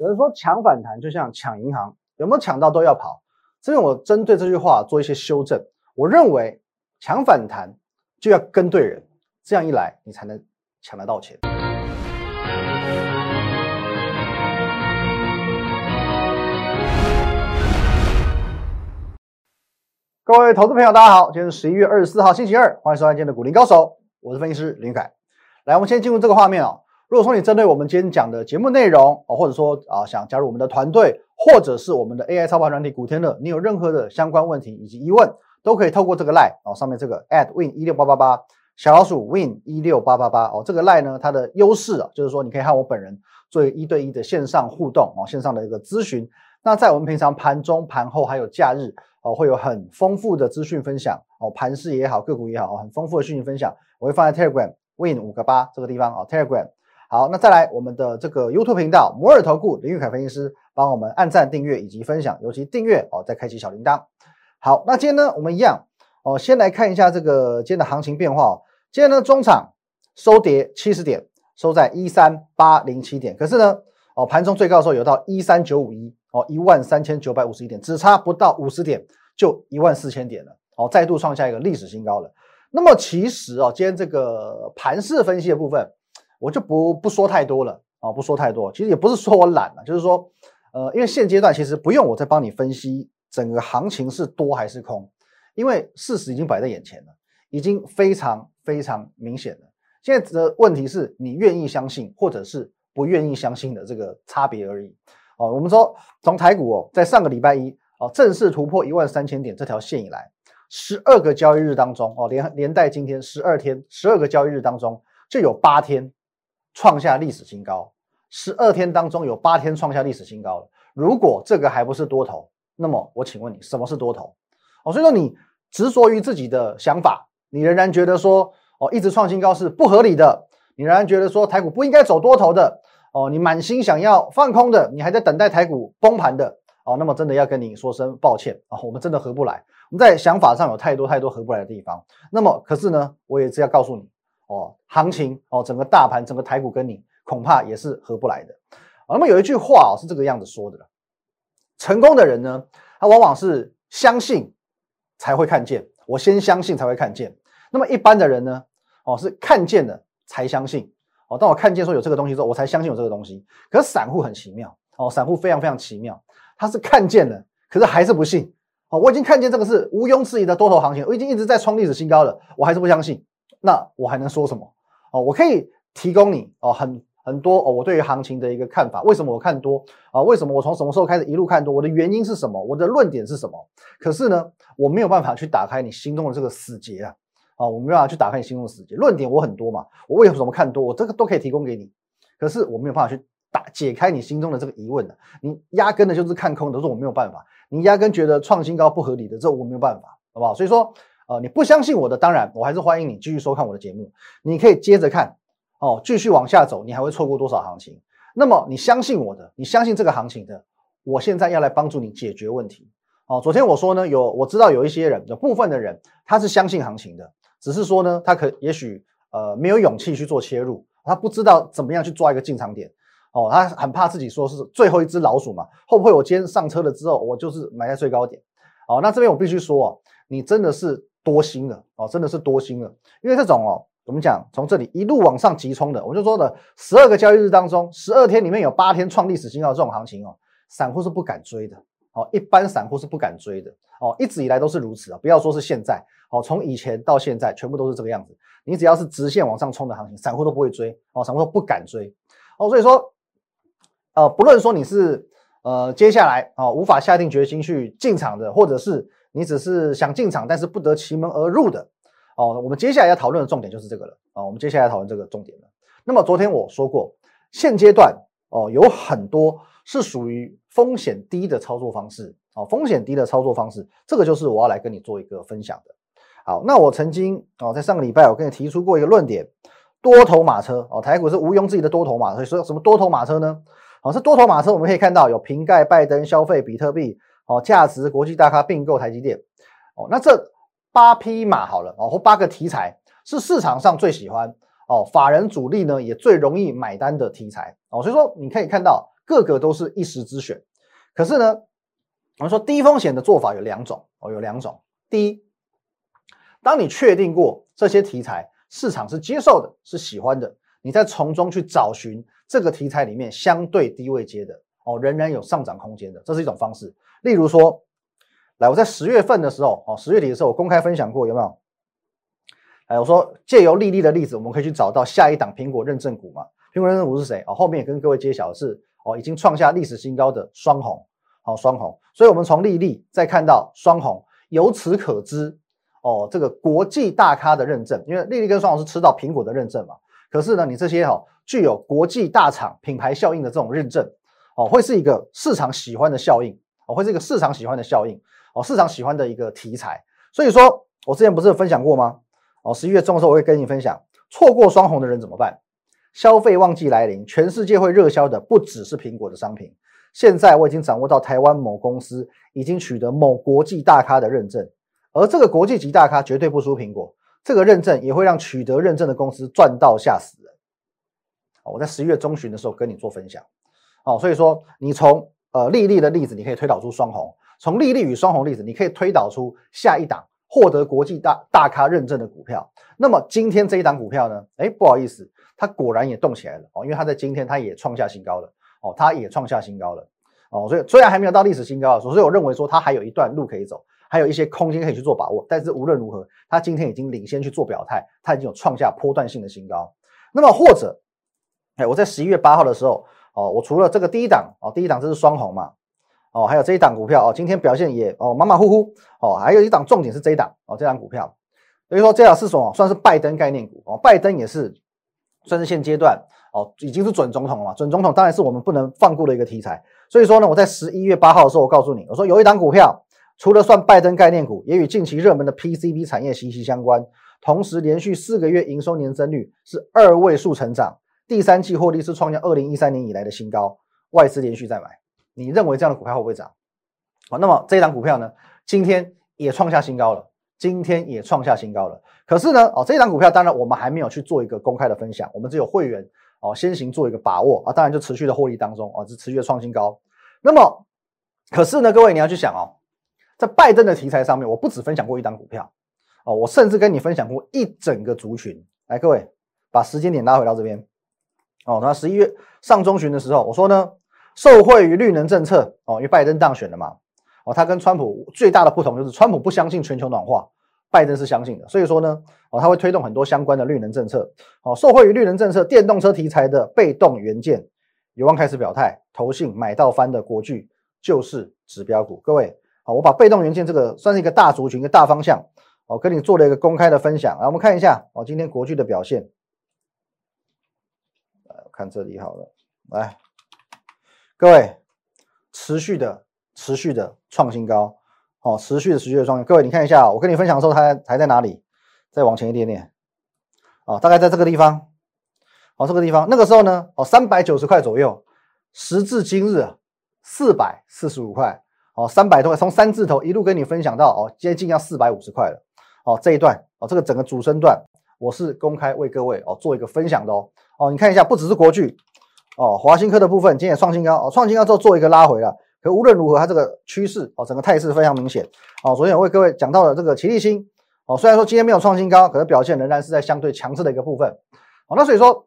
有人说抢反弹就像抢银行，有没有抢到都要跑？这边我针对这句话做一些修正。我认为抢反弹就要跟对人，这样一来你才能抢得到钱。各位投资朋友，大家好，今天是十一月二十四号，星期二，欢迎收看今天的股林高手，我是分析师林凯。来，我们先进入这个画面哦。如果说你针对我们今天讲的节目内容哦，或者说啊想加入我们的团队，或者是我们的 AI 操盘软体古天乐，你有任何的相关问题以及疑问，都可以透过这个 line 哦上面这个 at win 一六八八八小老鼠 win 一六八八八哦这个 line 呢它的优势啊就是说你可以和我本人做一对一的线上互动哦线上的一个咨询。那在我们平常盘中、盘后还有假日哦会有很丰富的资讯分享哦盘势也好个股也好很丰富的讯息分享，我会放在 Telegram win 五个八这个地方哦 Telegram。好，那再来我们的这个 YouTube 频道摩尔投顾林玉凯分析师帮我们按赞、订阅以及分享，尤其订阅哦，再开启小铃铛。好，那今天呢，我们一样哦，先来看一下这个今天的行情变化哦。今天呢，中场收跌七十点，收在一三八零七点。可是呢，哦，盘中最高的时候有到一三九五一哦，一万三千九百五十一点，只差不到五十点就一万四千点了哦，再度创下一个历史新高了。那么其实哦，今天这个盘势分析的部分。我就不不说太多了啊，不说太多。其实也不是说我懒了，就是说，呃，因为现阶段其实不用我再帮你分析整个行情是多还是空，因为事实已经摆在眼前了，已经非常非常明显了。现在的问题是你愿意相信或者是不愿意相信的这个差别而已。哦，我们说从台股哦，在上个礼拜一哦正式突破一万三千点这条线以来，十二个交易日当中哦，连连带今天十二天，十二个交易日当中就有八天。创下历史新高，十二天当中有八天创下历史新高了。如果这个还不是多头，那么我请问你，什么是多头？哦，所以说你执着于自己的想法，你仍然觉得说，哦，一直创新高是不合理的，你仍然觉得说台股不应该走多头的，哦，你满心想要放空的，你还在等待台股崩盘的，哦，那么真的要跟你说声抱歉啊，我们真的合不来，我们在想法上有太多太多合不来的地方。那么可是呢，我也是要告诉你。哦，行情哦，整个大盘，整个台股跟你恐怕也是合不来的。那么有一句话哦，是这个样子说的成功的人呢，他往往是相信才会看见，我先相信才会看见。那么一般的人呢，哦，是看见了才相信。哦，当我看见说有这个东西之后，我才相信有这个东西。可是散户很奇妙哦，散户非常非常奇妙，他是看见了，可是还是不信。哦，我已经看见这个是毋庸置疑的多头行情，我已经一直在创历史新高了，我还是不相信。那我还能说什么？哦，我可以提供你哦，很很多哦，我对于行情的一个看法。为什么我看多啊？为什么我从什么时候开始一路看多？我的原因是什么？我的论点是什么？可是呢，我没有办法去打开你心中的这个死结啊！啊，我没办法去打开你心中的死结。论点我很多嘛，我为什么看多？我这个都可以提供给你。可是我没有办法去打解开你心中的这个疑问的。你压根的就是看空的，这我没有办法。你压根觉得创新高不合理的，这我没有办法，好不好？所以说。呃，你不相信我的，当然我还是欢迎你继续收看我的节目。你可以接着看哦，继续往下走，你还会错过多少行情？那么你相信我的，你相信这个行情的，我现在要来帮助你解决问题。哦，昨天我说呢，有我知道有一些人，有部分的人他是相信行情的，只是说呢，他可也许呃没有勇气去做切入，他不知道怎么样去抓一个进场点。哦，他很怕自己说是最后一只老鼠嘛，会不会我今天上车了之后，我就是买在最高点？哦，那这边我必须说，你真的是。多心了哦，真的是多心了，因为这种哦，我们讲从这里一路往上急冲的，我就说的十二个交易日当中，十二天里面有八天创历史新高，这种行情哦，散户是不敢追的哦，一般散户是不敢追的哦，一直以来都是如此啊，不要说是现在哦，从以前到现在全部都是这个样子，你只要是直线往上冲的行情，散户都不会追哦，散户都不敢追哦，所以说呃，不论说你是呃接下来啊无法下定决心去进场的，或者是。你只是想进场，但是不得其门而入的哦。我们接下来要讨论的重点就是这个了啊。我们接下来讨论这个重点了。那么昨天我说过，现阶段哦有很多是属于风险低的操作方式哦，风险低的操作方式，这个就是我要来跟你做一个分享的。好，那我曾经哦在上个礼拜我跟你提出过一个论点，多头马车哦，台股是毋庸置疑的多头马车。所以说什么多头马车呢？哦，是多头马车，我们可以看到有瓶盖、拜登、消费、比特币。哦，价值国际大咖并购台积电，哦，那这八匹马好了哦，或八个题材是市场上最喜欢哦，法人主力呢也最容易买单的题材哦，所以说你可以看到个个都是一时之选。可是呢，我们说低风险的做法有两种哦，有两种。第一，当你确定过这些题材市场是接受的，是喜欢的，你再从中去找寻这个题材里面相对低位接的哦，仍然有上涨空间的，这是一种方式。例如说，来我在十月份的时候哦，十月底的时候我公开分享过，有没有？哎，我说借由利率的例子，我们可以去找到下一档苹果认证股嘛？苹果认证股是谁？哦，后面也跟各位揭晓是哦，已经创下历史新高的双红，好双红。所以我们从利率再看到双红，由此可知哦，这个国际大咖的认证，因为利率跟双红是吃到苹果的认证嘛。可是呢，你这些哈具有国际大厂品牌效应的这种认证哦，会是一个市场喜欢的效应哦，会是一个市场喜欢的效应哦，市场喜欢的一个题材。所以说我之前不是分享过吗？哦，十一月中的时候我会跟你分享，错过双红的人怎么办？消费旺季来临，全世界会热销的不只是苹果的商品。现在我已经掌握到台湾某公司已经取得某国际大咖的认证，而这个国际级大咖绝对不输苹果，这个认证也会让取得认证的公司赚到吓死人。哦我在十一月中旬的时候跟你做分享。哦，所以说你从呃利率的例子，你可以推导出双红；从利率与双红例子，你可以推导出下一档。获得国际大大咖认证的股票，那么今天这一档股票呢？哎，不好意思，它果然也动起来了哦，因为它在今天它也创下新高了哦，它也创下新高了哦，所以虽然还没有到历史新高，所以我认为说它还有一段路可以走，还有一些空间可以去做把握。但是无论如何，它今天已经领先去做表态，它已经有创下波段性的新高。那么或者，哎，我在十一月八号的时候哦，我除了这个第一档哦，第一档这是双红嘛。哦，还有这一档股票哦，今天表现也哦马马虎虎哦，还有一档重点是这一档哦，这档股票，所以说这档是什么？算是拜登概念股哦，拜登也是算是现阶段哦，已经是准总统了嘛，准总统当然是我们不能放过的一个题材。所以说呢，我在十一月八号的时候，我告诉你，我说有一档股票，除了算拜登概念股，也与近期热门的 PCB 产业息息相关，同时连续四个月营收年增率是二位数成长，第三季获利是创下二零一三年以来的新高，外资连续在买。你认为这样的股票会不会涨？好，那么这一档股票呢，今天也创下新高了，今天也创下新高了。可是呢，哦，这一档股票当然我们还没有去做一个公开的分享，我们只有会员哦先行做一个把握啊，当然就持续的获利当中哦，是持续的创新高。那么，可是呢，各位你要去想哦，在拜登的题材上面，我不止分享过一档股票哦，我甚至跟你分享过一整个族群。来，各位把时间点拉回到这边哦，那十一月上中旬的时候，我说呢。受惠于绿能政策哦，因为拜登当选了嘛，哦，他跟川普最大的不同就是川普不相信全球暖化，拜登是相信的，所以说呢，哦，他会推动很多相关的绿能政策，哦，受惠于绿能政策，电动车题材的被动元件有望开始表态，投信买到翻的国巨就是指标股，各位，好，我把被动元件这个算是一个大族群、一个大方向，哦，跟你做了一个公开的分享，来，我们看一下，哦，今天国巨的表现，看这里好了，来。各位，持续的、持续的创新高，哦，持续的、持续的创新。各位，你看一下，我跟你分享的时候，它还在哪里？再往前一点点，哦，大概在这个地方，哦，这个地方。那个时候呢，哦，三百九十块左右，时至今日，四百四十五块，哦，三百多块，从三字头一路跟你分享到哦，接近要四百五十块了，哦，这一段，哦，这个整个主升段，我是公开为各位哦做一个分享的哦，哦，你看一下，不只是国巨。哦，华新科的部分今天也创新高哦，创新高之后做一个拉回了。可无论如何，它这个趋势哦，整个态势非常明显哦。昨天我为各位讲到了这个齐力新哦，虽然说今天没有创新高，可是表现仍然是在相对强势的一个部分哦。那所以说，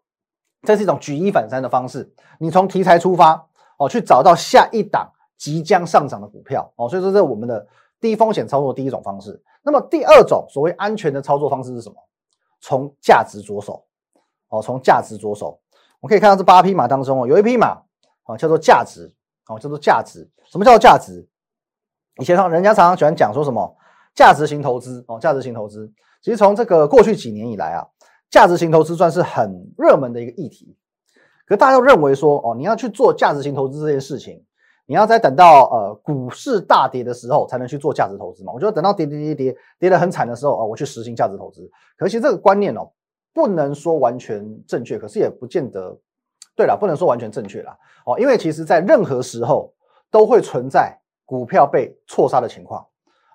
这是一种举一反三的方式，你从题材出发哦，去找到下一档即将上涨的股票哦。所以说，这是我们的低风险操作第一种方式。那么第二种所谓安全的操作方式是什么？从价值着手哦，从价值着手。我们可以看到这八匹马当中哦，有一匹马啊叫做价值哦，叫做价值。什么叫做价值？以前人家常常喜欢讲说什么价值型投资哦，价值型投资。其实从这个过去几年以来啊，价值型投资算是很热门的一个议题。可大家都认为说哦，你要去做价值型投资这件事情，你要在等到呃股市大跌的时候才能去做价值投资嘛？我觉得等到跌跌跌跌跌得很惨的时候啊，我去实行价值投资。可惜这个观念哦。不能说完全正确，可是也不见得对了。不能说完全正确了哦，因为其实在任何时候都会存在股票被错杀的情况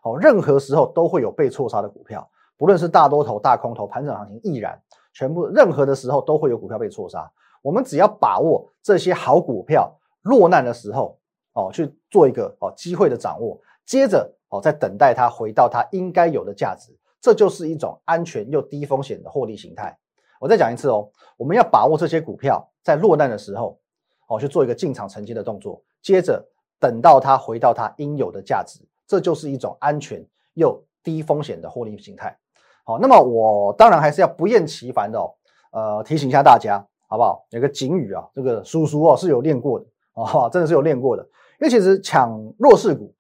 哦，任何时候都会有被错杀的股票，不论是大多头、大空头、盘整行情亦然，全部任何的时候都会有股票被错杀。我们只要把握这些好股票落难的时候哦去做一个哦机会的掌握，接着哦再等待它回到它应该有的价值，这就是一种安全又低风险的获利形态。我再讲一次哦，我们要把握这些股票在落难的时候哦去做一个进场承接的动作，接着等到它回到它应有的价值，这就是一种安全又低风险的获利形态。好，那么我当然还是要不厌其烦的哦，呃，提醒一下大家，好不好？有个警语啊，这个叔叔哦是有练过的哦，真的是有练过的。因为其实抢弱势股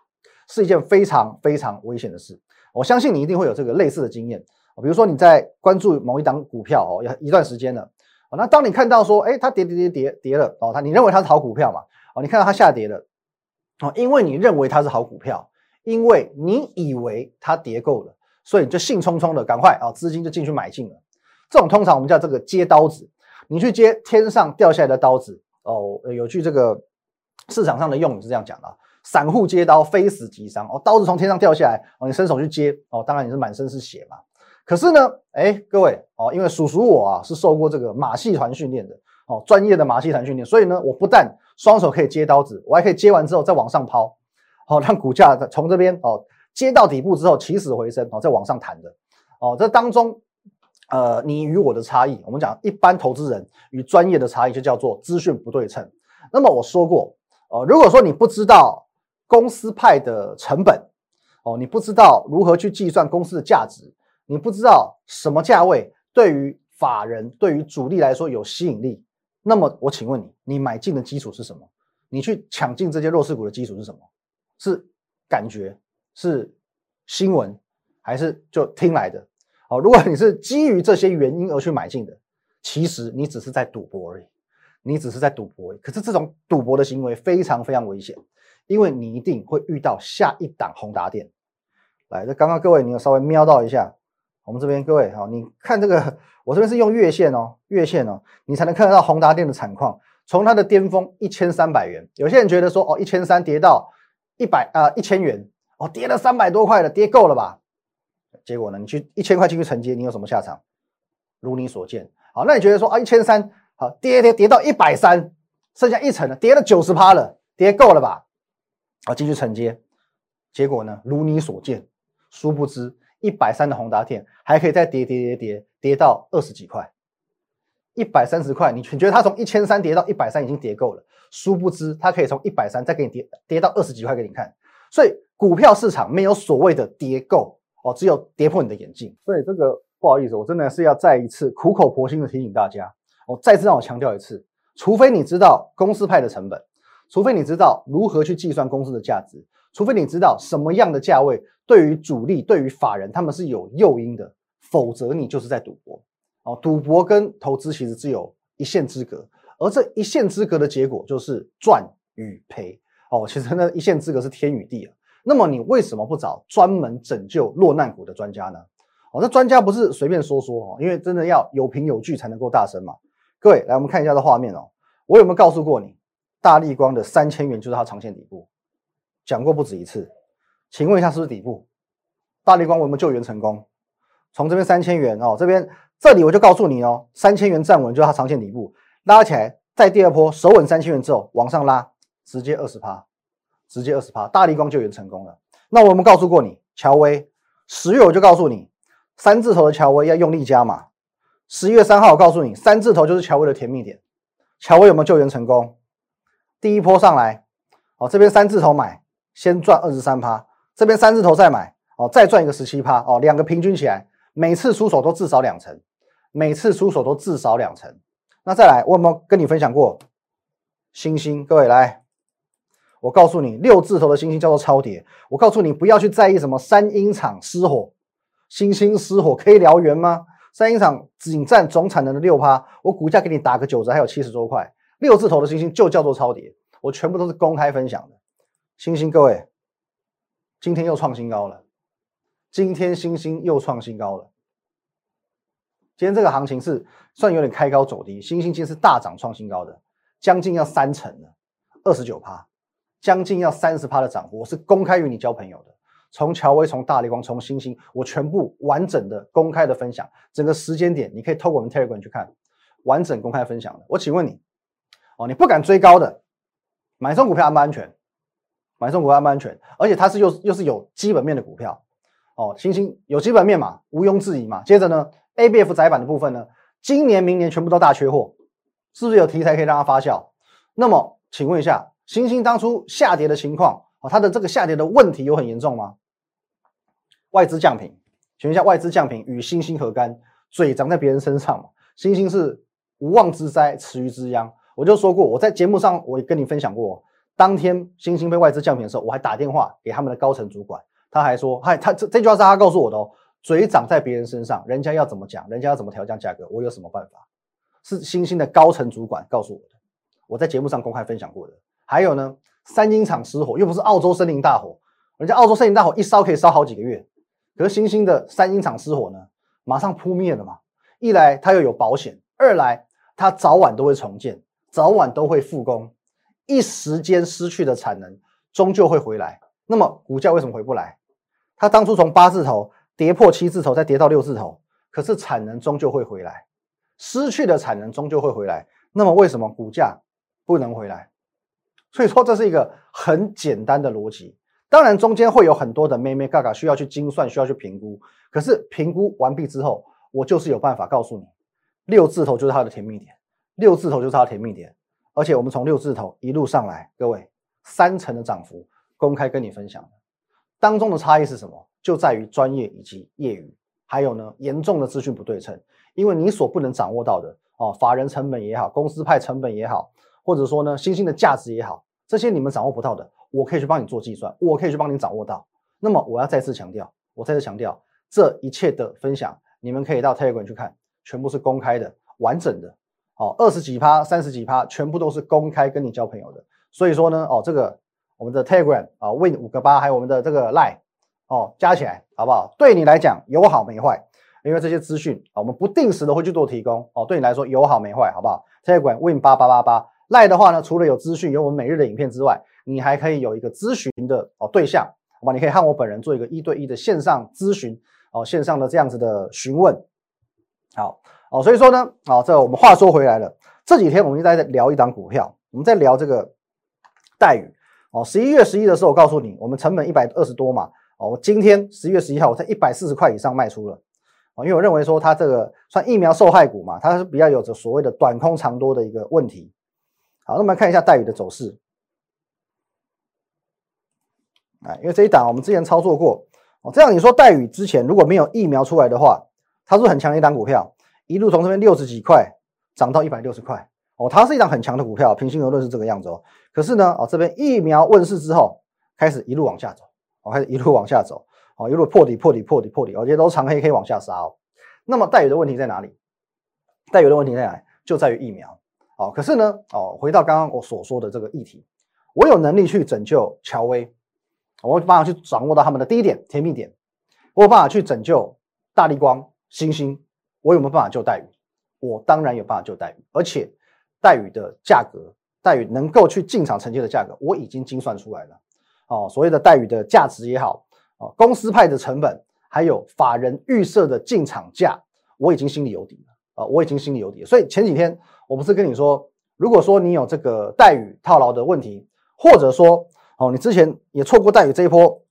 是一件非常非常危险的事，我相信你一定会有这个类似的经验。比如说你在关注某一档股票哦，一段时间了，那当你看到说，哎，它跌跌跌跌跌了哦，它你认为它是好股票嘛？哦，你看到它下跌了哦，因为你认为它是好股票，因为你以为它跌够了。所以你就兴冲冲的赶快啊，资金就进去买进了。这种通常我们叫这个接刀子，你去接天上掉下来的刀子哦。有句这个市场上的用语是这样讲的：散户接刀，非死即伤。哦，刀子从天上掉下来哦，你伸手去接哦，当然你是满身是血嘛。可是呢，哎，各位哦，因为叔叔我啊是受过这个马戏团训练的哦，专业的马戏团训练，所以呢，我不但双手可以接刀子，我还可以接完之后再往上抛，好 让股价从这边哦。接到底部之后起死回生哦，再往上弹的哦，这当中呃你与我的差异，我们讲一般投资人与专业的差异就叫做资讯不对称。那么我说过哦，如果说你不知道公司派的成本哦，你不知道如何去计算公司的价值，你不知道什么价位对于法人对于主力来说有吸引力，那么我请问你，你买进的基础是什么？你去抢进这些弱势股的基础是什么？是感觉？是新闻还是就听来的？哦，如果你是基于这些原因而去买进的，其实你只是在赌博而已，你只是在赌博。可是这种赌博的行为非常非常危险，因为你一定会遇到下一档宏达电。来，这刚刚各位你有稍微瞄到一下，我们这边各位哈，你看这个，我这边是用月线哦，月线哦，你才能看得到宏达电的产况，从它的巅峰一千三百元，有些人觉得说哦，一千三跌到一百啊一千元。哦，跌了三百多块了，跌够了吧？结果呢？你去一千块进去承接，你有什么下场？如你所见。好，那你觉得说啊，一千三，好，跌跌跌到一百三，剩下一层了，跌了九十趴了，跌够了吧？啊，继续承接。结果呢？如你所见。殊不知，一百三的宏达电还可以再跌跌跌跌跌到二十几块，一百三十块，你你觉得它从一千三跌到一百三已经跌够了？殊不知，它可以从一百三再给你跌跌到二十几块给你看。所以。股票市场没有所谓的跌够哦，只有跌破你的眼镜。所以这个不好意思，我真的是要再一次苦口婆心的提醒大家，我再次让我强调一次，除非你知道公司派的成本，除非你知道如何去计算公司的价值，除非你知道什么样的价位对于主力、对于法人他们是有诱因的，否则你就是在赌博哦。赌博跟投资其实只有一线之隔，而这一线之隔的结果就是赚与赔哦。其实那一线之隔是天与地啊。那么你为什么不找专门拯救落难股的专家呢？哦，那专家不是随便说说哦，因为真的要有凭有据才能够大声嘛。各位，来我们看一下这画面哦。我有没有告诉过你，大立光的三千元就是它长线底部？讲过不止一次。请问一下，是不是底部？大立光有没有救援成功？从这边三千元哦，这边这里我就告诉你哦，三千元站稳就是它长线底部，拉起来，在第二波守稳三千元之后往上拉，直接二十趴。直接二十趴，大力光救援成功了。那我们告诉过你，乔威十月我就告诉你，三字头的乔威要用力加码。十一月三号我告诉你，三字头就是乔威的甜蜜点。乔威有没有救援成功？第一波上来，哦，这边三字头买，先赚二十三趴，这边三字头再买，哦，再赚一个十七趴，哦，两个平均起来，每次出手都至少两成，每次出手都至少两成。那再来，我有没有跟你分享过星星？各位来。我告诉你，六字头的星星叫做超跌。我告诉你，不要去在意什么三英厂失火，星星失火可以燎原吗？三英厂仅占总产能的六趴，我股价给你打个九折，还有七十多块。六字头的星星就叫做超跌，我全部都是公开分享的。星星各位，今天又创新高了，今天星星又创新高了。今天这个行情是算有点开高走低，星星今天是大涨创新高的，将近要三成了，二十九趴。将近要三十趴的涨幅，我是公开与你交朋友的。从乔威，从大力光，从星星，我全部完整的公开的分享。整个时间点，你可以透过我们 Telegram 去看完整公开分享的。我请问你，哦，你不敢追高的，买送股票安不安全？买送股票安不安全？而且它是又又是有基本面的股票哦，星星有基本面嘛，毋庸置疑嘛。接着呢，ABF 窄板的部分呢，今年明年全部都大缺货，是不是有题材可以让它发酵？那么请问一下，星星当初下跌的情况哦，它的这个下跌的问题有很严重吗？外资降频，请问一下，外资降频与星星何干？嘴长在别人身上嘛？星星是无妄之灾，池鱼之殃。我就说过，我在节目上我也跟你分享过，当天星星被外资降频的时候，我还打电话给他们的高层主管，他还说，嗨，他这这句话是他告诉我的哦，嘴长在别人身上，人家要怎么讲，人家要怎么调降价格，我有什么办法？是星星的高层主管告诉我的，我在节目上公开分享过的。还有呢，三金厂失火，又不是澳洲森林大火，人家澳洲森林大火一烧可以烧好几个月，可是星星的三金厂失火呢，马上扑灭了嘛。一来它又有保险，二来它早晚都会重建。早晚都会复工，一时间失去的产能终究会回来。那么股价为什么回不来？它当初从八字头跌破七字头，再跌到六字头，可是产能终究会回来，失去的产能终究会回来。那么为什么股价不能回来？所以说这是一个很简单的逻辑。当然中间会有很多的咩咩嘎嘎需要去精算，需要去评估。可是评估完毕之后，我就是有办法告诉你，六字头就是它的甜蜜点。六字头就是它的甜蜜点，而且我们从六字头一路上来，各位三成的涨幅，公开跟你分享，当中的差异是什么？就在于专业以及业余，还有呢严重的资讯不对称，因为你所不能掌握到的哦，法人成本也好，公司派成本也好，或者说呢新兴的价值也好，这些你们掌握不到的，我可以去帮你做计算，我可以去帮你掌握到。那么我要再次强调，我再次强调，这一切的分享，你们可以到 Telegram 去看，全部是公开的、完整的。哦，二十几趴、三十几趴，全部都是公开跟你交朋友的。所以说呢，哦，这个我们的 Telegram 啊，Win 五个八，还有我们的这个 Line 哦，加起来好不好？对你来讲有好没坏，因为这些资讯啊，我们不定时的会去做提供哦。对你来说有好没坏，好不好？Telegram Win 八八八八 Line 的话呢，除了有资讯，有我们每日的影片之外，你还可以有一个咨询的哦对象，好吧？你可以和我本人做一个一对一的线上咨询哦，线上的这样子的询问，好。哦，所以说呢，啊，这我们话说回来了，这几天我们一直在聊一档股票，我们在聊这个待遇。哦，十一月十一的时候，我告诉你，我们成本一百二十多嘛，哦，我今天十一月十一号，我在一百四十块以上卖出了，哦，因为我认为说它这个算疫苗受害股嘛，它是比较有着所谓的短空长多的一个问题。好，那我们看一下待遇的走势。哎，因为这一档我们之前操作过，哦，这样你说待遇之前如果没有疫苗出来的话，它是很强的一档股票。一路从这边六十几块涨到一百六十块哦，它是一张很强的股票，平心而论是这个样子哦。可是呢，哦这边疫苗问世之后，开始一路往下走，哦开始一路往下走，哦一路破底破底破底破底，哦这些都长黑可以往下杀哦。那么带有的问题在哪里？带有的问题在哪？就在于疫苗哦。可是呢，哦回到刚刚我所说的这个议题，我有能力去拯救乔威，我有办法去掌握到他们的低点甜蜜点，我有办法去拯救大力光、星星。我有没有办法救待遇？我当然有办法救待遇，而且待遇的价格，待遇能够去进场承接的价格，我已经精算出来了。哦，所谓的待遇的价值也好，哦，公司派的成本，还有法人预设的进场价，我已经心里有底了。啊，我已经心里有底。所以前几天我不是跟你说，如果说你有这个待遇套牢的问题，或者说哦，你之前也错过待遇这一波，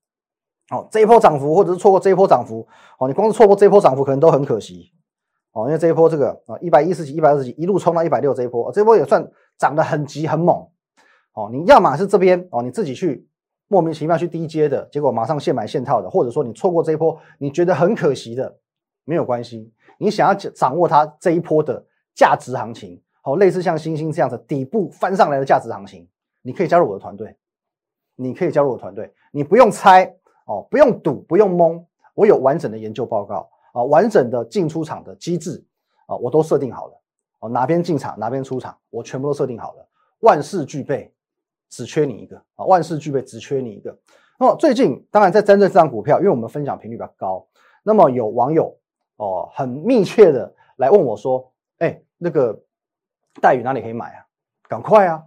哦，这一波涨幅，或者是错过这一波涨幅，哦，你光是错过这一波涨幅，可能都很可惜。哦，因为这一波这个啊，一百一十几、一百二十几，一路冲到一百六，这一波，这一波也算涨得很急很猛。哦，你要么是这边哦，你自己去莫名其妙去低接的结果，马上现买现套的，或者说你错过这一波，你觉得很可惜的，没有关系。你想要掌握它这一波的价值行情，哦，类似像星星这样子底部翻上来的价值行情，你可以加入我的团队，你可以加入我的团队，你不用猜哦，不用赌，不用蒙，我有完整的研究报告。啊，完整的进出场的机制啊，我都设定好了。哦，哪边进场，哪边出场，我全部都设定好了，万事俱备，只缺你一个啊！万事俱备，只缺你一个。那么最近，当然在针对这张股票，因为我们分享频率比较高，那么有网友哦，很密切的来问我说：“哎，那个待遇哪里可以买啊？赶快啊！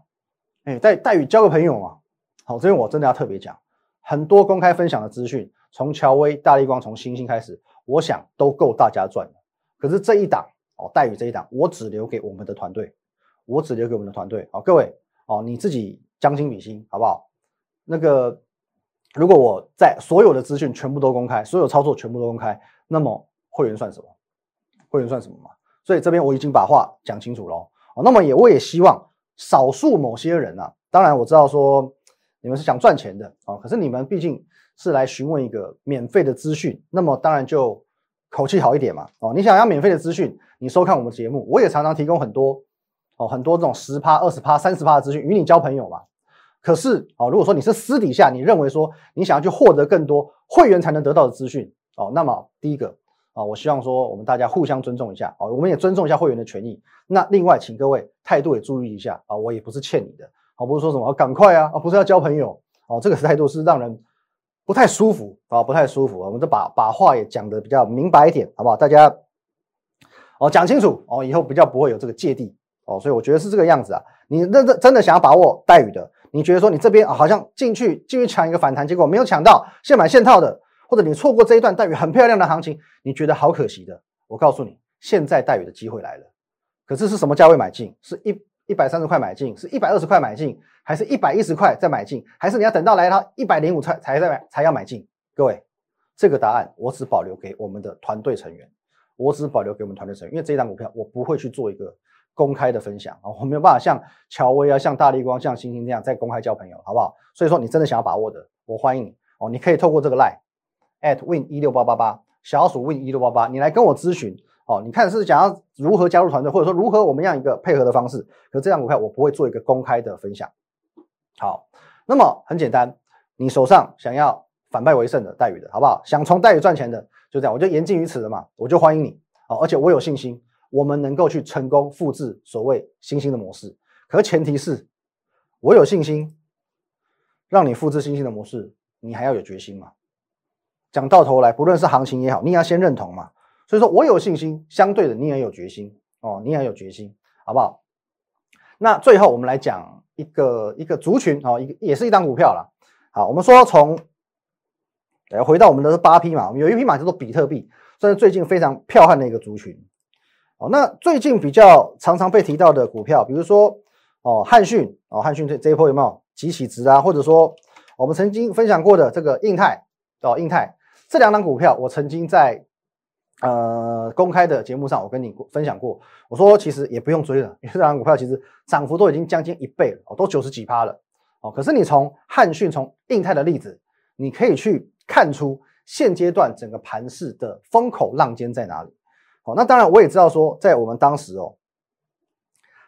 哎，待待遇交个朋友嘛。”好，这边我真的要特别讲，很多公开分享的资讯，从乔威、大力光，从星星开始。我想都够大家赚了，可是这一档哦，待遇这一档，我只留给我们的团队，我只留给我们的团队。好，各位哦，你自己将心比心，好不好？那个如果我在所有的资讯全部都公开，所有操作全部都公开，那么会员算什么？会员算什么嘛？所以这边我已经把话讲清楚了哦。那么也我也希望少数某些人啊，当然我知道说你们是想赚钱的啊，可是你们毕竟是来询问一个免费的资讯，那么当然就口气好一点嘛。哦，你想要免费的资讯，你收看我们节目，我也常常提供很多。哦，很多这种十趴、二十趴、三十趴的资讯与你交朋友嘛。可是哦，如果说你是私底下，你认为说你想要去获得更多会员才能得到的资讯哦，那么第一个啊，我希望说我们大家互相尊重一下哦，我们也尊重一下会员的权益。那另外，请各位态度也注意一下啊，我也不是欠你的，哦，不是说什么赶快啊，啊，不是要交朋友哦，这个态度是让人不太舒服啊，不太舒服。我们就把把话也讲的比较明白一点，好不好？大家哦讲清楚哦，以后比较不会有这个芥蒂。哦，所以我觉得是这个样子啊。你认真真的想要把握待遇的，你觉得说你这边啊好像进去进去抢一个反弹，结果没有抢到现买现套的，或者你错过这一段待遇很漂亮的行情，你觉得好可惜的。我告诉你，现在待遇的机会来了。可是是什么价位买进？是一一百三十块买进，是一百二十块买进，还是一百一十块再买进？还是你要等到来到一百零五才才再买才要买进？各位，这个答案我只保留给我们的团队成员，我只保留给我们团队成员，因为这一档股票我不会去做一个。公开的分享啊，我没有办法像乔威啊、像大力光、像星星这样再公开交朋友，好不好？所以说你真的想要把握的，我欢迎你哦。你可以透过这个 line at win 一六八八八小鼠 win 一六八八，你来跟我咨询哦。你看是想要如何加入团队，或者说如何我们样一个配合的方式？可这样股票我不会做一个公开的分享。好，那么很简单，你手上想要反败为胜的待遇的好不好？想从待遇赚钱的，就这样，我就言尽于此了嘛，我就欢迎你哦，而且我有信心。我们能够去成功复制所谓新兴的模式，可前提是我有信心，让你复制新兴的模式，你还要有决心嘛？讲到头来，不论是行情也好，你也要先认同嘛。所以说我有信心，相对的你也有决心哦，你也有决心，好不好？那最后我们来讲一个一个族群哦，一个也是一张股票了。好，我们说从来回到我们的八匹马，有一匹马叫做比特币，算是最近非常彪悍的一个族群。哦，那最近比较常常被提到的股票，比如说哦汉讯哦汉讯这这一波有没有集起值啊？或者说我们曾经分享过的这个印泰哦印泰这两档股票，我曾经在呃公开的节目上我跟你分享过，我说其实也不用追了，因为这两档股票其实涨幅都已经将近一倍了哦，都九十几趴了哦。可是你从汉讯从印泰的例子，你可以去看出现阶段整个盘势的风口浪尖在哪里。哦，那当然我也知道说，在我们当时哦，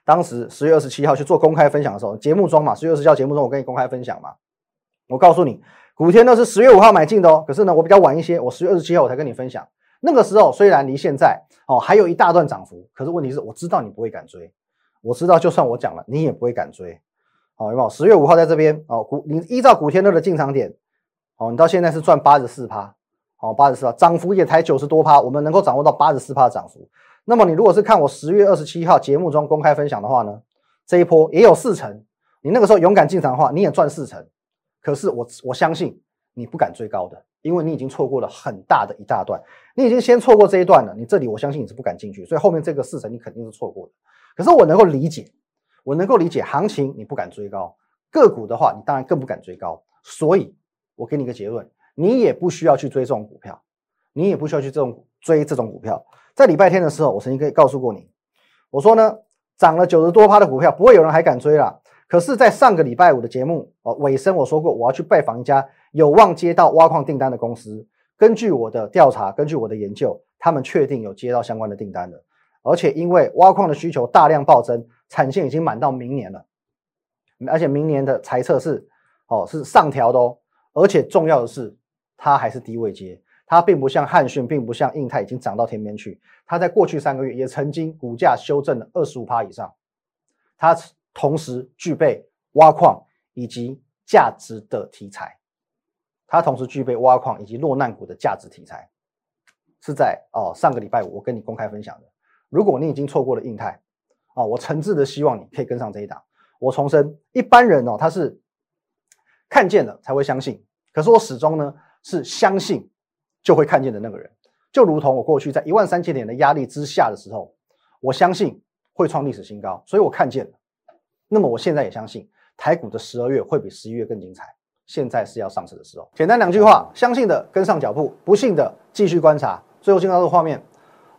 当时十月二十七号去做公开分享的时候，节目中嘛，十月二十七号节目中我跟你公开分享嘛，我告诉你，古天乐是十月五号买进的哦，可是呢，我比较晚一些，我十月二十七号我才跟你分享。那个时候虽然离现在哦还有一大段涨幅，可是问题是我知道你不会敢追，我知道就算我讲了，你也不会敢追。好，有没有？十月五号在这边哦，古你依照古天乐的进场点，哦，你到现在是赚八十四趴。好，八十四趴涨幅也才九十多趴，我们能够掌握到八十四趴的涨幅。那么你如果是看我十月二十七号节目中公开分享的话呢，这一波也有四成。你那个时候勇敢进场的话，你也赚四成。可是我我相信你不敢追高的，因为你已经错过了很大的一大段，你已经先错过这一段了。你这里我相信你是不敢进去，所以后面这个四成你肯定是错过的。可是我能够理解，我能够理解行情你不敢追高，个股的话你当然更不敢追高。所以我给你一个结论。你也不需要去追这种股票，你也不需要去这种追这种股票。在礼拜天的时候，我曾经可以告诉过你，我说呢，涨了九十多趴的股票，不会有人还敢追了。可是，在上个礼拜五的节目哦尾声，我说过我要去拜访一家有望接到挖矿订单的公司。根据我的调查，根据我的研究，他们确定有接到相关的订单的，而且因为挖矿的需求大量暴增，产线已经满到明年了，而且明年的财测是哦是上调的哦，而且重要的是。它还是低位接，它并不像汉讯，并不像印泰已经涨到天边去。它在过去三个月也曾经股价修正了二十五趴以上。它同时具备挖矿以及价值的题材，它同时具备挖矿以及落难股的价值题材，是在哦上个礼拜五我跟你公开分享的。如果你已经错过了印泰，啊，我诚挚的希望你可以跟上这一档。我重申，一般人哦他是看见了才会相信，可是我始终呢。是相信就会看见的那个人，就如同我过去在一万三千点的压力之下的时候，我相信会创历史新高，所以我看见了。那么我现在也相信台股的十二月会比十一月更精彩。现在是要上市的时候。简单两句话，相信的跟上脚步，不信的继续观察。最后进到这个画面，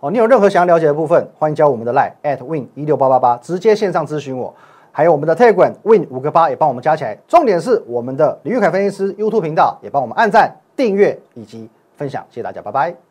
哦，你有任何想要了解的部分，欢迎加我们的 line at win 一六八八八，直接线上咨询我。还有我们的 Telegram Win 五个八也帮我们加起来。重点是我们的李玉凯分析师 YouTube 频道也帮我们按赞、订阅以及分享，谢谢大家，拜拜。